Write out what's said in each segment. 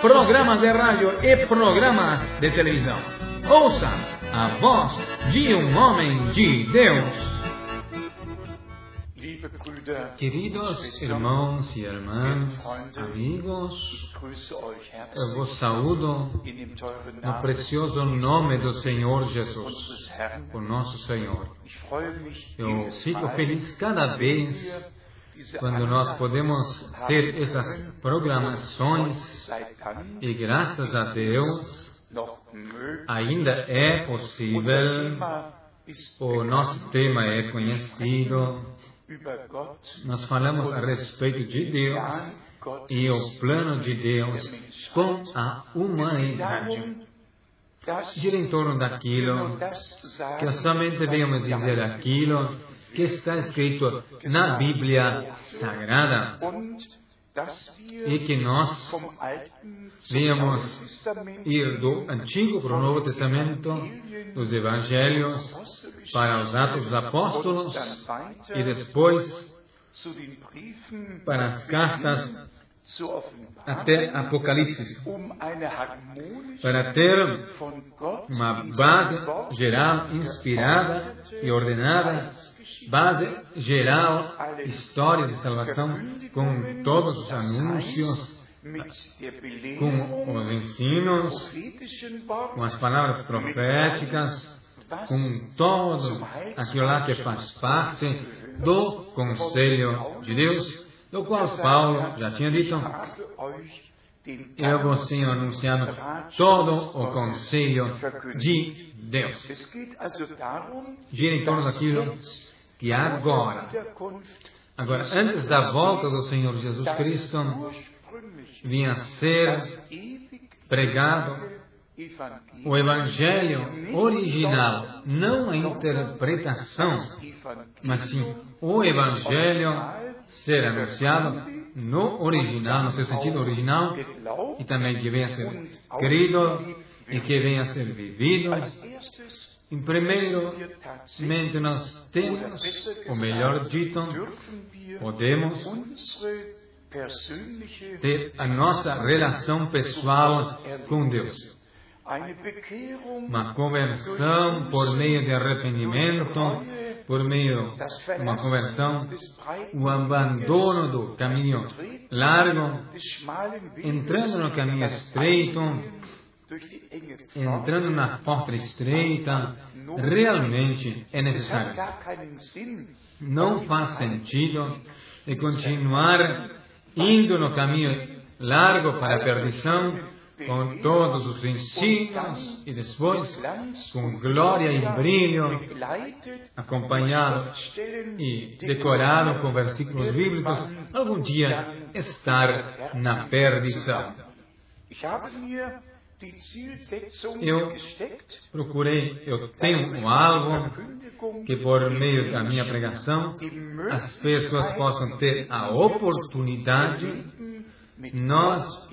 programas de rádio e programas de televisão. Ouça a voz de um homem de Deus. Queridos irmãos e irmãs, amigos, eu vos saúdo no precioso nome do Senhor Jesus, o nosso Senhor. Eu fico feliz cada vez quando nós podemos ter essas programações e graças a Deus ainda é possível, o nosso tema é conhecido, nós falamos a respeito de Deus e o plano de Deus com a humanidade. Gira em torno daquilo que somente venhamos dizer aquilo que está escrito na Bíblia Sagrada. E que nós venhamos ir do Antigo para o Novo Testamento, dos Evangelhos, para os Atos dos Apóstolos e depois para as cartas até Apocalipse, para ter uma base geral, inspirada e ordenada, base geral, história de salvação, com todos os anúncios, com os ensinos, com as palavras proféticas, com todo aquilo lá que faz parte do conselho de Deus do qual Paulo já tinha dito, eu vos tenho anunciado todo o conselho de Deus. Gira em torno daquilo que agora, agora, antes da volta do Senhor Jesus Cristo, vinha a ser pregado o Evangelho original, não a interpretação, mas sim o Evangelho ser anunciado no original, no seu sentido original, e também que venha a ser querido e que venha a ser vivido. Em primeiro momento, nós temos, ou melhor dito, podemos ter a nossa relação pessoal com Deus uma conversão por meio de arrependimento, por meio de uma conversão, o abandono do caminho largo, entrando no caminho estreito, entrando na porta estreita, realmente é necessário. Não faz sentido de continuar indo no caminho largo para a perdição com todos os ensinos e depois com glória e brilho, acompanhado e decorado com versículos bíblicos, algum dia estar na perdição. Eu procurei, eu tenho algo que por meio da minha pregação as pessoas possam ter a oportunidade nós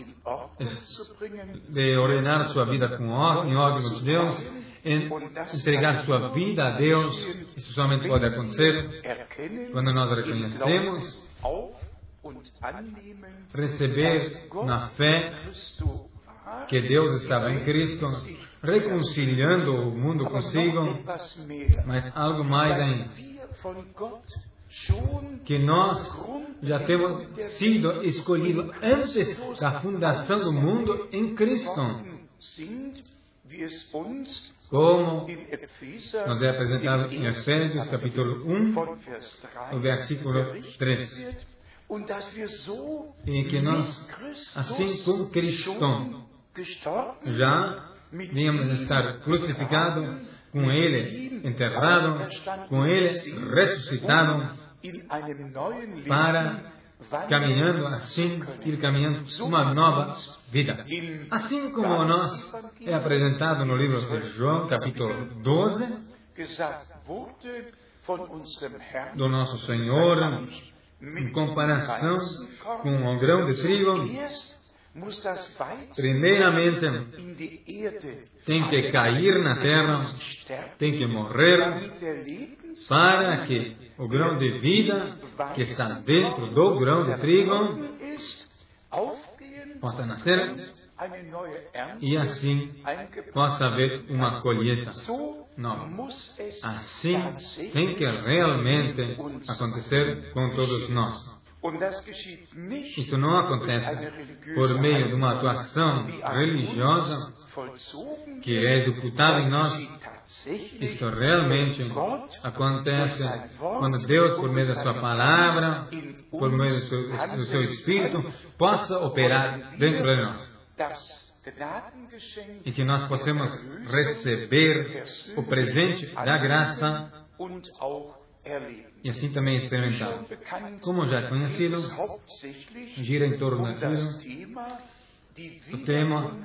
de ordenar sua vida com ordem, em ordem de Deus, entregar sua vida a Deus, isso somente pode acontecer quando nós reconhecemos, receber na fé que Deus estava em Cristo, reconciliando o mundo consigo, mas algo mais ainda que nós já temos sido escolhidos antes da fundação do mundo em Cristo. Como nos é apresentado em Efésios capítulo 1, o versículo 3. E que nós, assim como Cristo, já vínhamos estar crucificados com Ele, enterrado, com Ele ressuscitado, para caminhando assim, ir caminhando uma nova vida. Assim como nós é apresentado no livro de João, capítulo 12, do nosso Senhor, em comparação com o grão de trigo, primeiramente tem que cair na terra, tem que morrer, para que o grão de vida que está dentro do grão de trigo possa nascer e assim possa haver uma colheita nova. Assim tem que realmente acontecer com todos nós. Isso não acontece por meio de uma atuação religiosa que é executada em nós. Isso realmente acontece quando Deus, por meio da Sua palavra, por meio do seu, do seu Espírito, possa operar dentro de nós e que nós possamos receber o presente da graça e assim também experimentar. Como já é conhecido, gira em torno daquilo o tema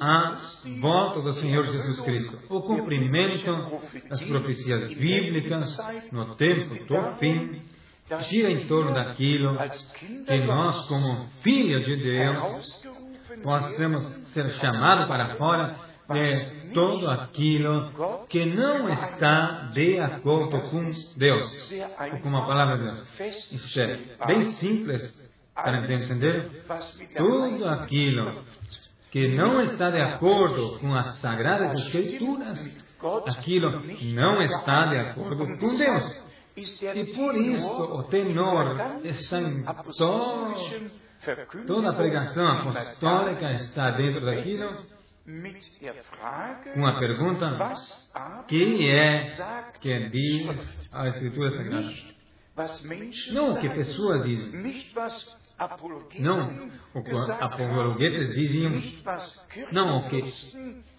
a volta do Senhor Jesus Cristo, o cumprimento das profecias bíblicas no tempo do fim, gira em torno daquilo que nós, como filhos de Deus, possamos ser chamados para fora de tudo aquilo que não está de acordo com Deus, ou com a palavra de Deus. Isso é bem simples para entender. Tudo aquilo que não está de acordo com as sagradas escrituras, aquilo não está de acordo com Deus. E por isso o tenor está em todo Toda a pregação apostólica está dentro daquilo com a pergunta: quem é que diz a Escritura Sagrada? Não o que pessoas dizem. Não o que apologetas diziam. Não o que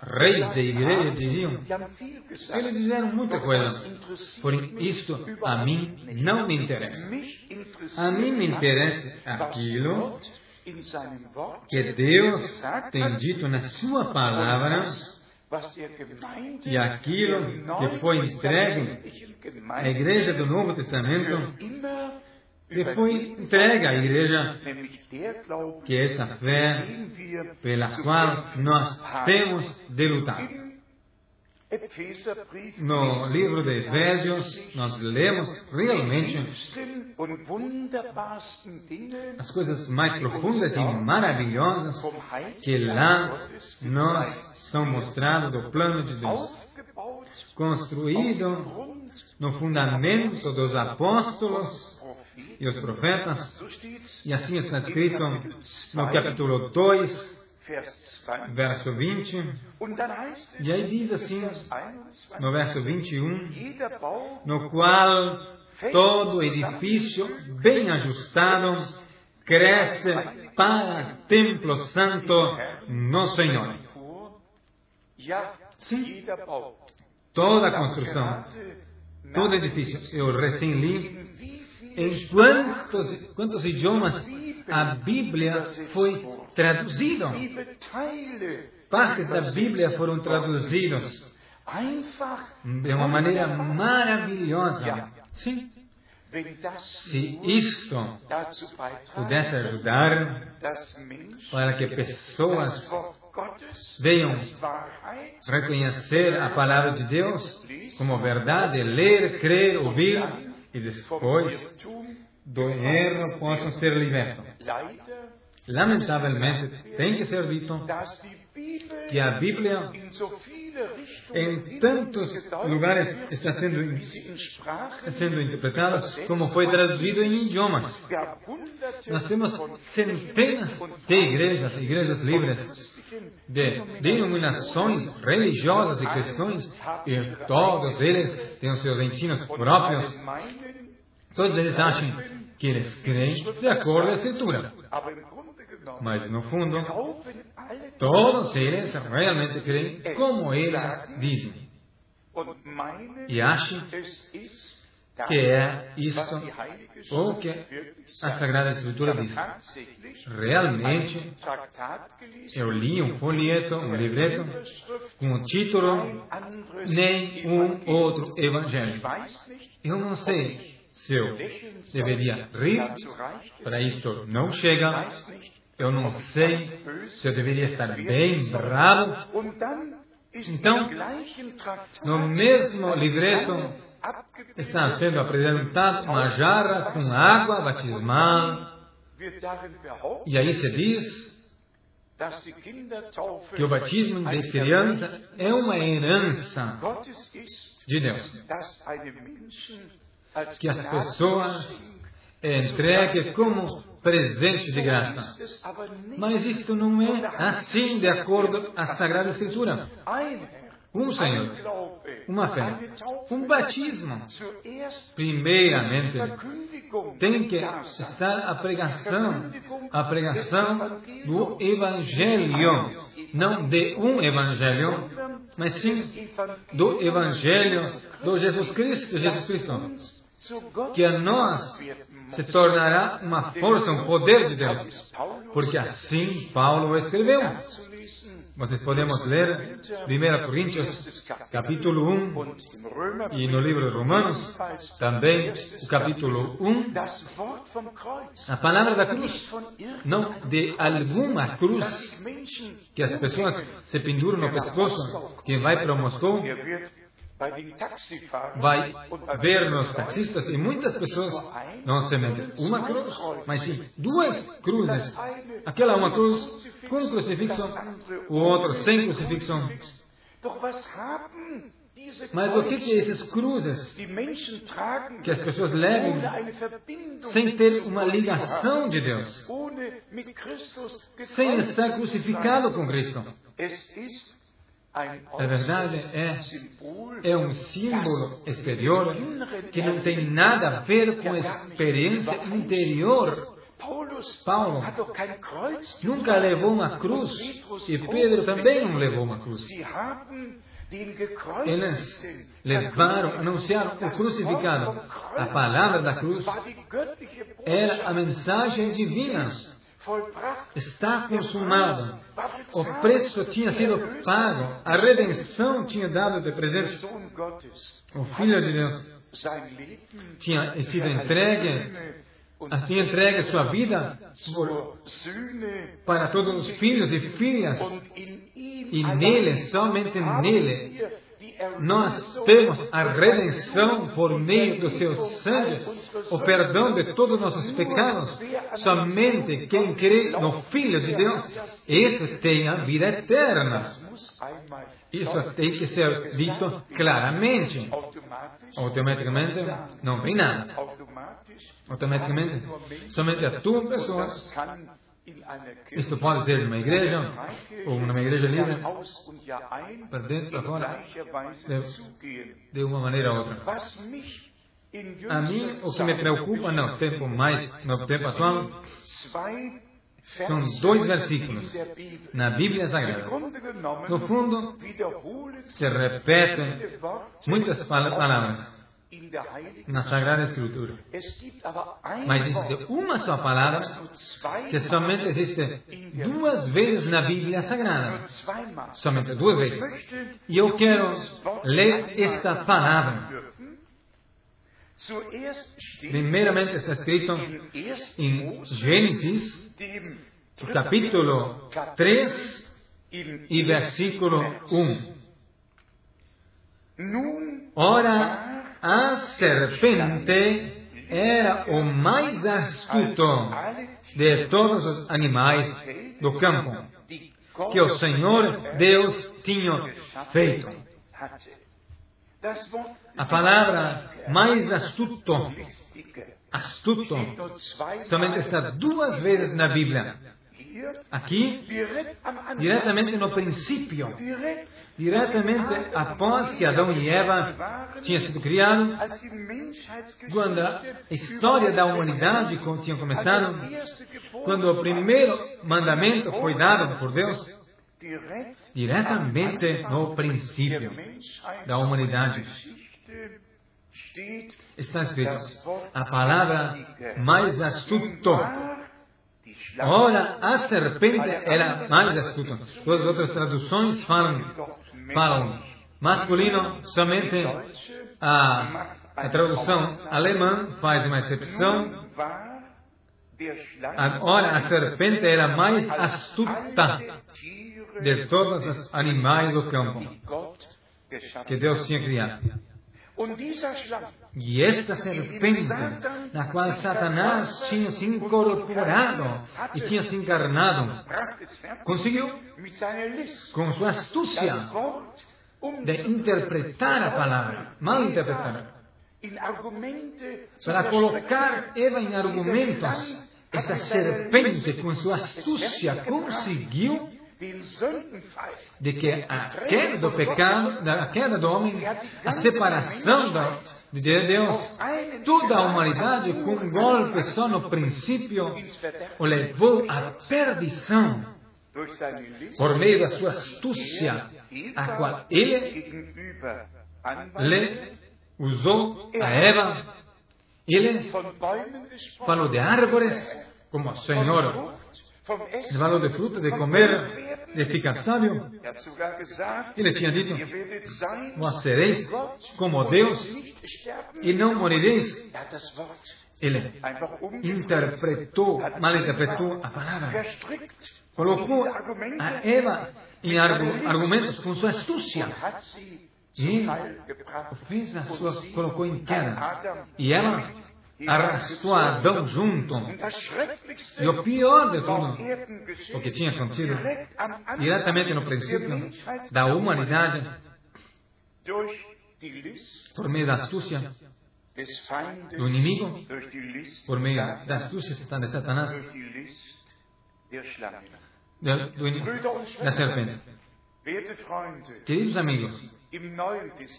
reis da igreja diziam. Eles disseram muita coisa. Porém, isto a mim não me interessa. A mim me interessa aquilo que Deus tem dito na Sua palavra e aquilo que foi entregue à igreja do Novo Testamento que foi entregue à igreja, que é esta fé pela qual nós temos de lutar. No livro de Efésios, nós lemos realmente as coisas mais profundas e maravilhosas que lá nós são mostradas do plano de Deus, construído no fundamento dos apóstolos e os profetas, e assim está escrito no capítulo 2, verso 20. E aí diz assim, no verso 21, no qual todo edifício bem ajustado cresce para templo santo no Senhor. Sim, toda construção, todo edifício. Eu recém li em quantos, quantos idiomas a Bíblia foi traduzida. Partes da Bíblia foram traduzidas de uma maneira maravilhosa. Sim. Se isto pudesse ajudar para que pessoas venham reconhecer a palavra de Deus como verdade, ler, crer, ouvir e depois do erro possam ser libertos. Lamentavelmente, tem que ser dito que a Bíblia em tantos lugares está sendo interpretada como foi traduzido em idiomas. Nós temos centenas de igrejas, igrejas livres, de denominações religiosas e cristãs, e todos eles têm os seus ensinos próprios. Todos eles acham que eles creem de a Escritura. Mas, no fundo, todos eles realmente creem como eles dizem. E acham que é isto ou que a Sagrada Escritura diz. Realmente, eu li um folheto, um livreto, com o título Nem um outro Evangelho. Eu não sei se eu deveria rir, para isto não chega. Eu não sei se eu deveria estar bem bravo. Então, no mesmo livreto, está sendo apresentado uma jarra com água batismal. E aí se diz que o batismo de criança é uma herança de Deus. Que as pessoas entreguem como presente de graça. Mas isto não é assim de acordo com a Sagrada Escritura. Um Senhor, uma fé, um batismo. Primeiramente, tem que estar a pregação, a pregação do Evangelho, não de um Evangelho, mas sim do Evangelho do Jesus Cristo, Jesus Cristo que a nós se tornará uma força, um poder de Deus. Porque assim Paulo escreveu. Vocês podemos ler 1 Coríntios, capítulo 1, e no livro de Romanos, também o capítulo 1, a palavra da cruz, não de alguma cruz, que as pessoas se penduram no pescoço, quem vai para Moscou, vai ver nos taxistas e muitas pessoas não semente uma cruz, mas sim duas cruzes. Aquela uma cruz com crucifixo, o outro sem crucifixo. Mas o que é essas cruzes que as pessoas levam sem ter uma ligação de Deus, sem estar crucificado com Cristo? A verdade é, é um símbolo exterior que não tem nada a ver com a experiência interior. Paulo nunca levou uma cruz e Pedro também não levou uma cruz. Eles levaram, anunciaram o crucificado. A palavra da cruz. Era a mensagem divina está consumado. O preço tinha sido pago. A redenção tinha dado de presente. O Filho de Deus tinha sido entregue, tinha entregue sua vida para todos os filhos e filhas. E nele, somente nele, nós temos a redenção por meio do seu sangue, o perdão de todos os nossos pecados. Somente quem crê no Filho de Deus, esse tem a vida eterna. Isso tem que ser dito claramente. Automaticamente não vem nada. Automaticamente, somente a tua pessoa isto pode ser numa igreja ou numa igreja livre, para dentro, para fora, de, de uma maneira ou outra. A mim, o que me preocupa no tempo mais, no tempo atual, são dois versículos na Bíblia Sagrada. No fundo, se repetem muitas palavras na Sagrada Escritura. Mas existe uma só palavra que somente existe duas vezes na Bíblia Sagrada. Somente duas vezes. E eu quero ler esta palavra. Primeiramente está escrito em Gênesis, capítulo 3 e versículo 1. Ora, a serpente era o mais astuto de todos os animais do campo que o Senhor Deus tinha feito. A palavra mais astuto, astuto, somente está duas vezes na Bíblia. Aqui, diretamente no princípio, diretamente após que Adão e Eva tinham sido criados, quando a história da humanidade tinha começado, quando o primeiro mandamento foi dado por Deus, diretamente no princípio da humanidade. está escrito, a palavra mais astuta. Ora, a serpente era mais astuta. Todas as outras traduções falam, falam masculino, somente a, a tradução alemã faz uma exceção. Ora, a serpente era mais astuta de todos os animais do campo que Deus tinha criado. E esta serpente, na qual Satanás tinha se incorporado e tinha se encarnado, conseguiu, com sua astúcia, de interpretar a palavra, mal interpretar, para colocar Eva em argumentos, esta serpente, com sua astúcia, conseguiu de que a queda do pecado, a queda do homem, a separação de Deus, toda a humanidade, com um golpe só no princípio, o levou à perdição por meio da sua astúcia, a qual ele lhe usou a Eva. Ele falou de árvores, como Senhor falou de fruta, de comer, de ficar sábio. Ele tinha dito: Vós sereis como Deus e não morireis. Ele interpretou, malinterpretou a palavra. Colocou a Eva em argumentos com sua astúcia. E fez a sua, colocou em queda. E ela arrastou Adão junto. E o pior de tudo, o que tinha acontecido, diretamente no princípio da humanidade, por meio da astúcia do inimigo, por meio da astúcia de Satanás, do, do, da serpente. Queridos amigos,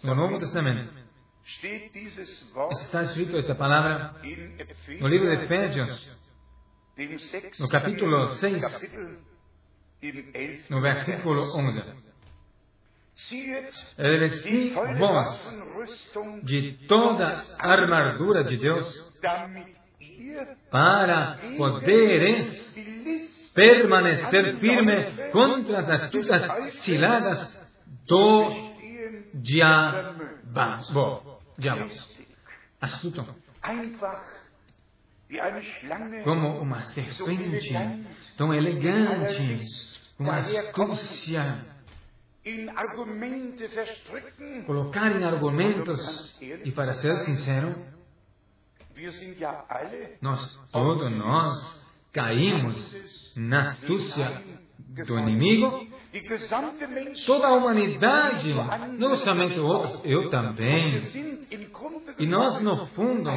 no Novo Testamento, Está escrito esta palavra no livro de Efésios, no capítulo 6, no versículo 11. Revesti vós de toda a armadura de Deus para poderes permanecer firme contra as astutas ciladas do diabo diabos. Astuto. Como uma serpente tão elegante, uma astúcia. Colocar em argumentos, e para ser sincero, nós, todos nós, caímos na astúcia do inimigo Toda a humanidade, não somente outros, eu também. E nós, no fundo,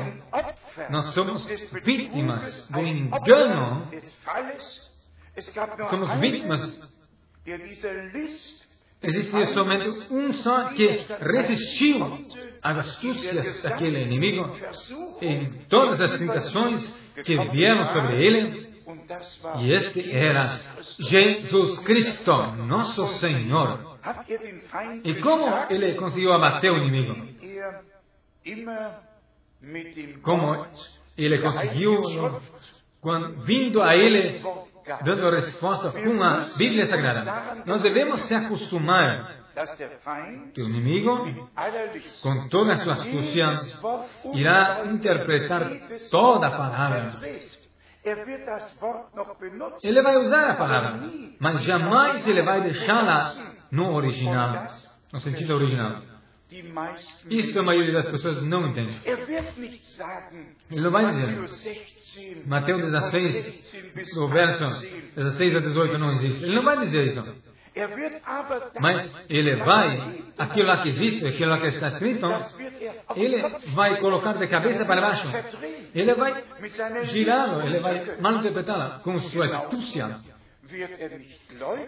nós somos vítimas do engano. Somos vítimas. Existia somente um só que resistiu às astúcias daquele inimigo em todas as tentações que vieram sobre ele. E este era Jesus Cristo, nosso Senhor. E como ele conseguiu abater o inimigo? Como ele conseguiu, quando, vindo a ele, dando resposta com a Bíblia Sagrada. Nós devemos se acostumar o inimigo, com toda a sua astúcia, irá interpretar toda a palavra ele vai usar a palavra, mas jamais ele vai deixá-la no original, no sentido original. Isso a maioria das pessoas não entende. Ele não vai dizer. Mateus 16, do verso 16 a 18 não existe. Ele não vai dizer isso. Mas ele vai, aquilo lá que existe, aquilo lá que está escrito, ele vai colocar de cabeça para baixo. Ele vai girá-lo, ele vai malinterpretá-lo com sua astúcia.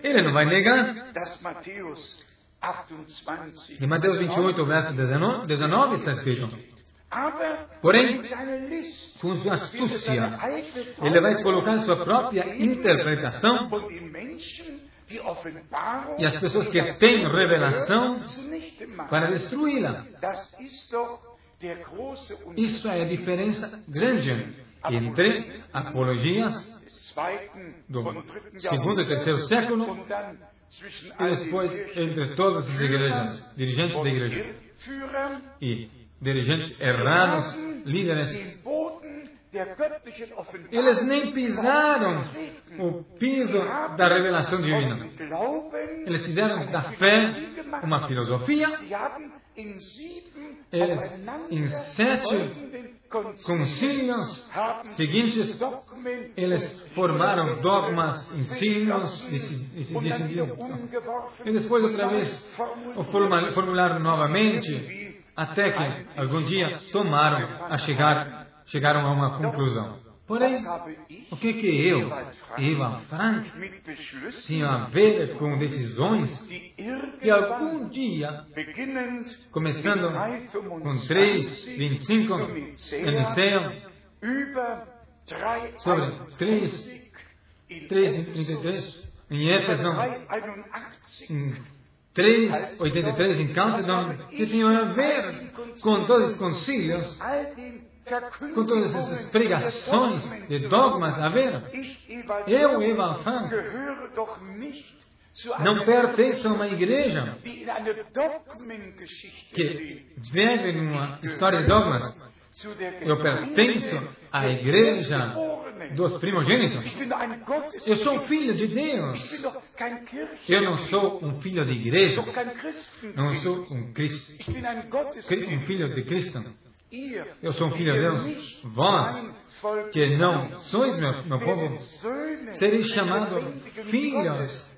Ele não vai negar. Em Mateus 28, verso 19, 19 está escrito. Porém, com sua astúcia, ele vai colocar sua própria interpretação e as pessoas que têm revelação para destruí-la. Isso é a diferença grande entre apologias do segundo e terceiro século e depois entre todas as igrejas, dirigentes da igreja e dirigentes errados, líderes. Eles nem pisaram o piso da revelação divina. Eles fizeram da fé uma filosofia. Eles, em sete concílios seguintes, eles formaram dogmas, ensinos e se decidiram. E depois, outra vez, formularam novamente, até que algum dia tomaram a chegar, chegaram a uma conclusão. Porém, o que que eu, Eva Frank, tinha a ver com decisões que algum dia, começando com 3, 25, em Liceu, sobre 3, 3, 33, em Éfeso, em 3, 83 em Calcedon, que tinham a ver com todos os concílios com todas essas pregações de dogmas a ver, eu, Eva Fan, não pertenço a uma igreja que vive numa história de dogmas. Eu pertenço à igreja dos primogênitos. Eu sou filho de Deus. Eu não sou um filho de igreja. Não sou um, Cristo, um filho de Cristo. Eu sou um filho de Deus. Vós, que não sois meu, meu povo, sereis chamados filhos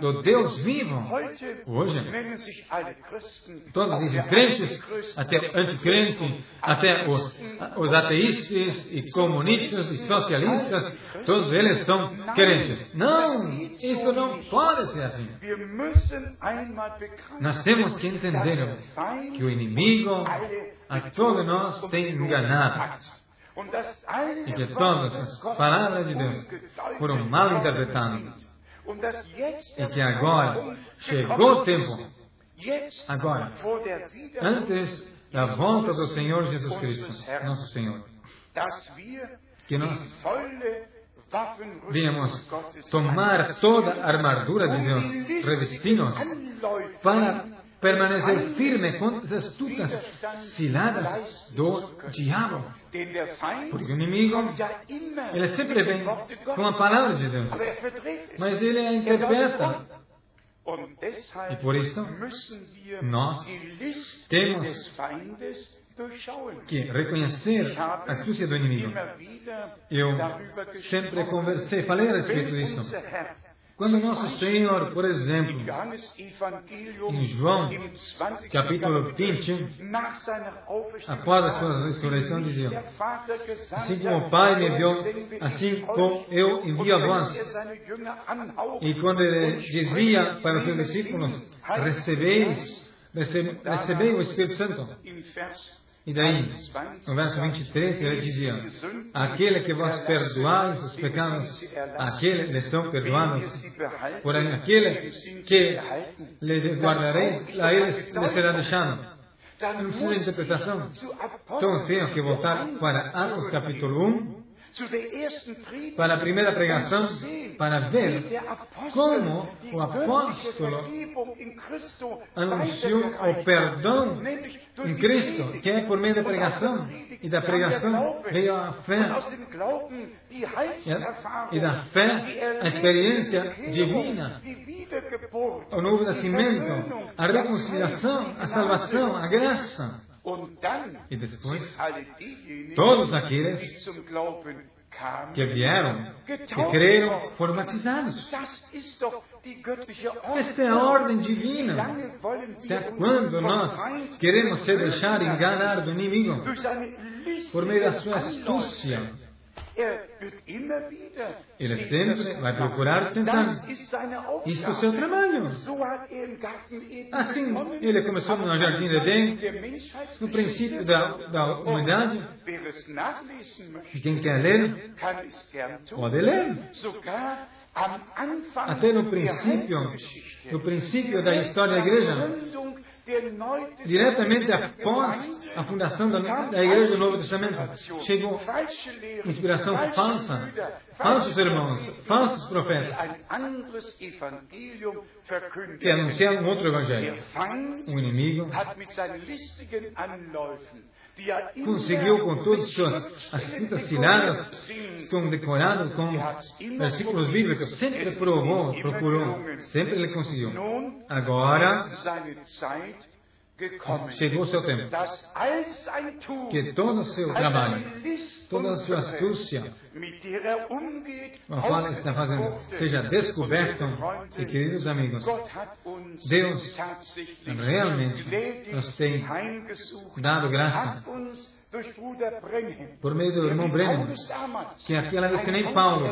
do Deus vivo. Hoje, todos dizem crentes, até anticrentes, até os, os ateístas e comunistas e socialistas, todos eles são crentes. Não, isso não pode ser assim. Nós temos que entender que o inimigo a todos nós tem enganado. E que todas as palavras de Deus foram mal interpretadas. E que agora chegou o tempo, agora, antes da volta do Senhor Jesus Cristo, nosso Senhor, que nós Viemos tomar toda a armadura de Deus, revestir-nos para permanecer firme contra as astutas ciladas do diabo. Porque o inimigo, ele sempre vem com a palavra de Deus, mas ele a interpreta. E por isso, nós temos que reconhecer a astúcia do inimigo. Eu sempre conversei, falei a respeito disso. Quando nosso Senhor, por exemplo, em João, capítulo 20, após a sua ressurreição, dizia: Assim como o Pai me enviou, assim como eu envio a vós. E quando ele dizia para os seus discípulos: Recebeis, recebei o Espírito Santo. E daí, no verso 23, ele dizia: Aquele que vos perdoais os pecados, aquele lhes são perdoados. Porém, aquele que lhe guardareis, a ele lhe será deixado. Não precisa de interpretação. Então, tenho que voltar para Atos capítulo 1, para a primeira pregação, para ver como o apóstolo anunciou o perdão em Cristo, que é por meio da pregação. E da pregação veio a fé. E da fé, a experiência divina, o novo nascimento, a reconciliação, a salvação, a graça. E depois, todos aqueles que vieram, que creram, foram batizados. Esta é a ordem divina. Até quando nós queremos ser deixados enganar do inimigo? Por meio da sua astúcia? Ele sempre vai procurar tentar. Isso é o seu trabalho. Assim, ele começou no Jardim de Edém, no princípio da, da humanidade. Quem quer ler, pode ler. Até no princípio, no princípio da história da igreja, diretamente após a fundação da, da Igreja do Novo Testamento, chegou inspiração falsa, falsos irmãos, falsos profetas, que anunciaram um outro evangelho. O inimigo conseguiu com todas suas as escritas ciladas, estão decoradas com versículos bíblicos, sempre provou, procurou, sempre ele conseguiu. Agora, chegou o seu tempo. Que todo o seu trabalho, toda a sua astúcia, ele está fazendo, seja descoberto. E queridos amigos, Deus realmente nos tem dado graça por meio do irmão Brennan, que aquela vez que nem Paulo.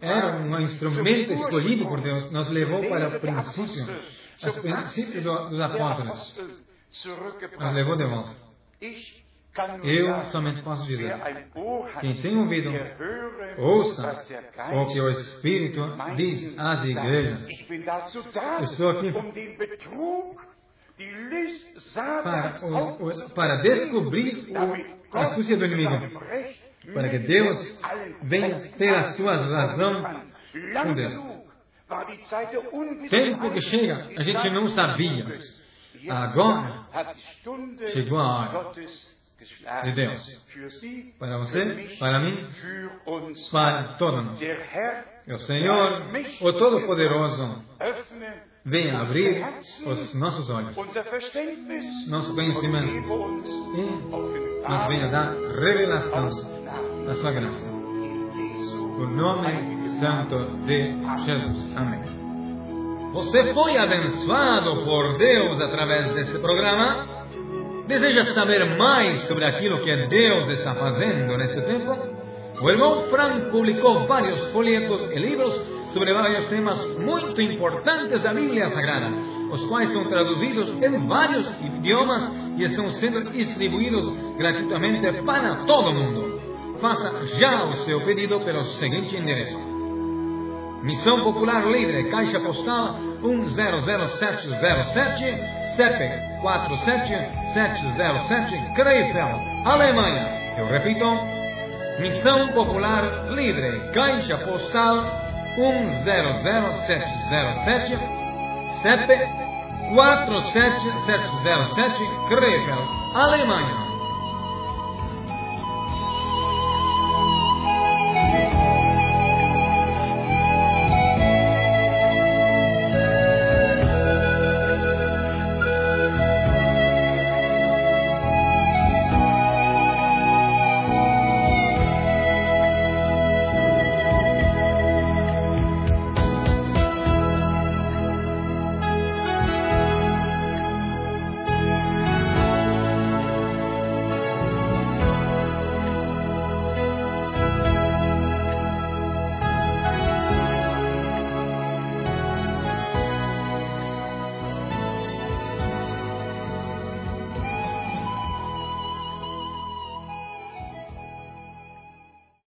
era um instrumento escolhido por Deus, nos levou para o princípio. Os princípios dos apóstolos. Nos levou de volta. Eu somente posso dizer: quem tem ouvido, ouça o que o Espírito diz às igrejas. Estou aqui para, o, o, para descobrir o, a astúcia do inimigo, para que Deus venha ter a sua razão com Deus. Tempo que chega, a gente não sabia. Agora chegou a hora de Deus. Para você, para mim, para todos nós. O Senhor, o Todo-Poderoso, venha abrir os nossos olhos, nosso conhecimento, e nos venha dar revelação da sua graça. O nome santo de Jesus. Amém. Você foi abençoado por Deus através deste programa? Deseja saber mais sobre aquilo que Deus está fazendo nesse tempo? O irmão Frank publicou vários folhetos e livros sobre vários temas muito importantes da Bíblia Sagrada, os quais são traduzidos em vários idiomas e estão sendo distribuídos gratuitamente para todo mundo. Faça já o seu pedido pelo seguinte endereço. Missão Popular Livre, Caixa Postal 100707, CEP 47707, Krefeld, Alemanha. Eu repito, Missão Popular Livre, Caixa Postal 100707, CEP 47707, Krefeld, Alemanha.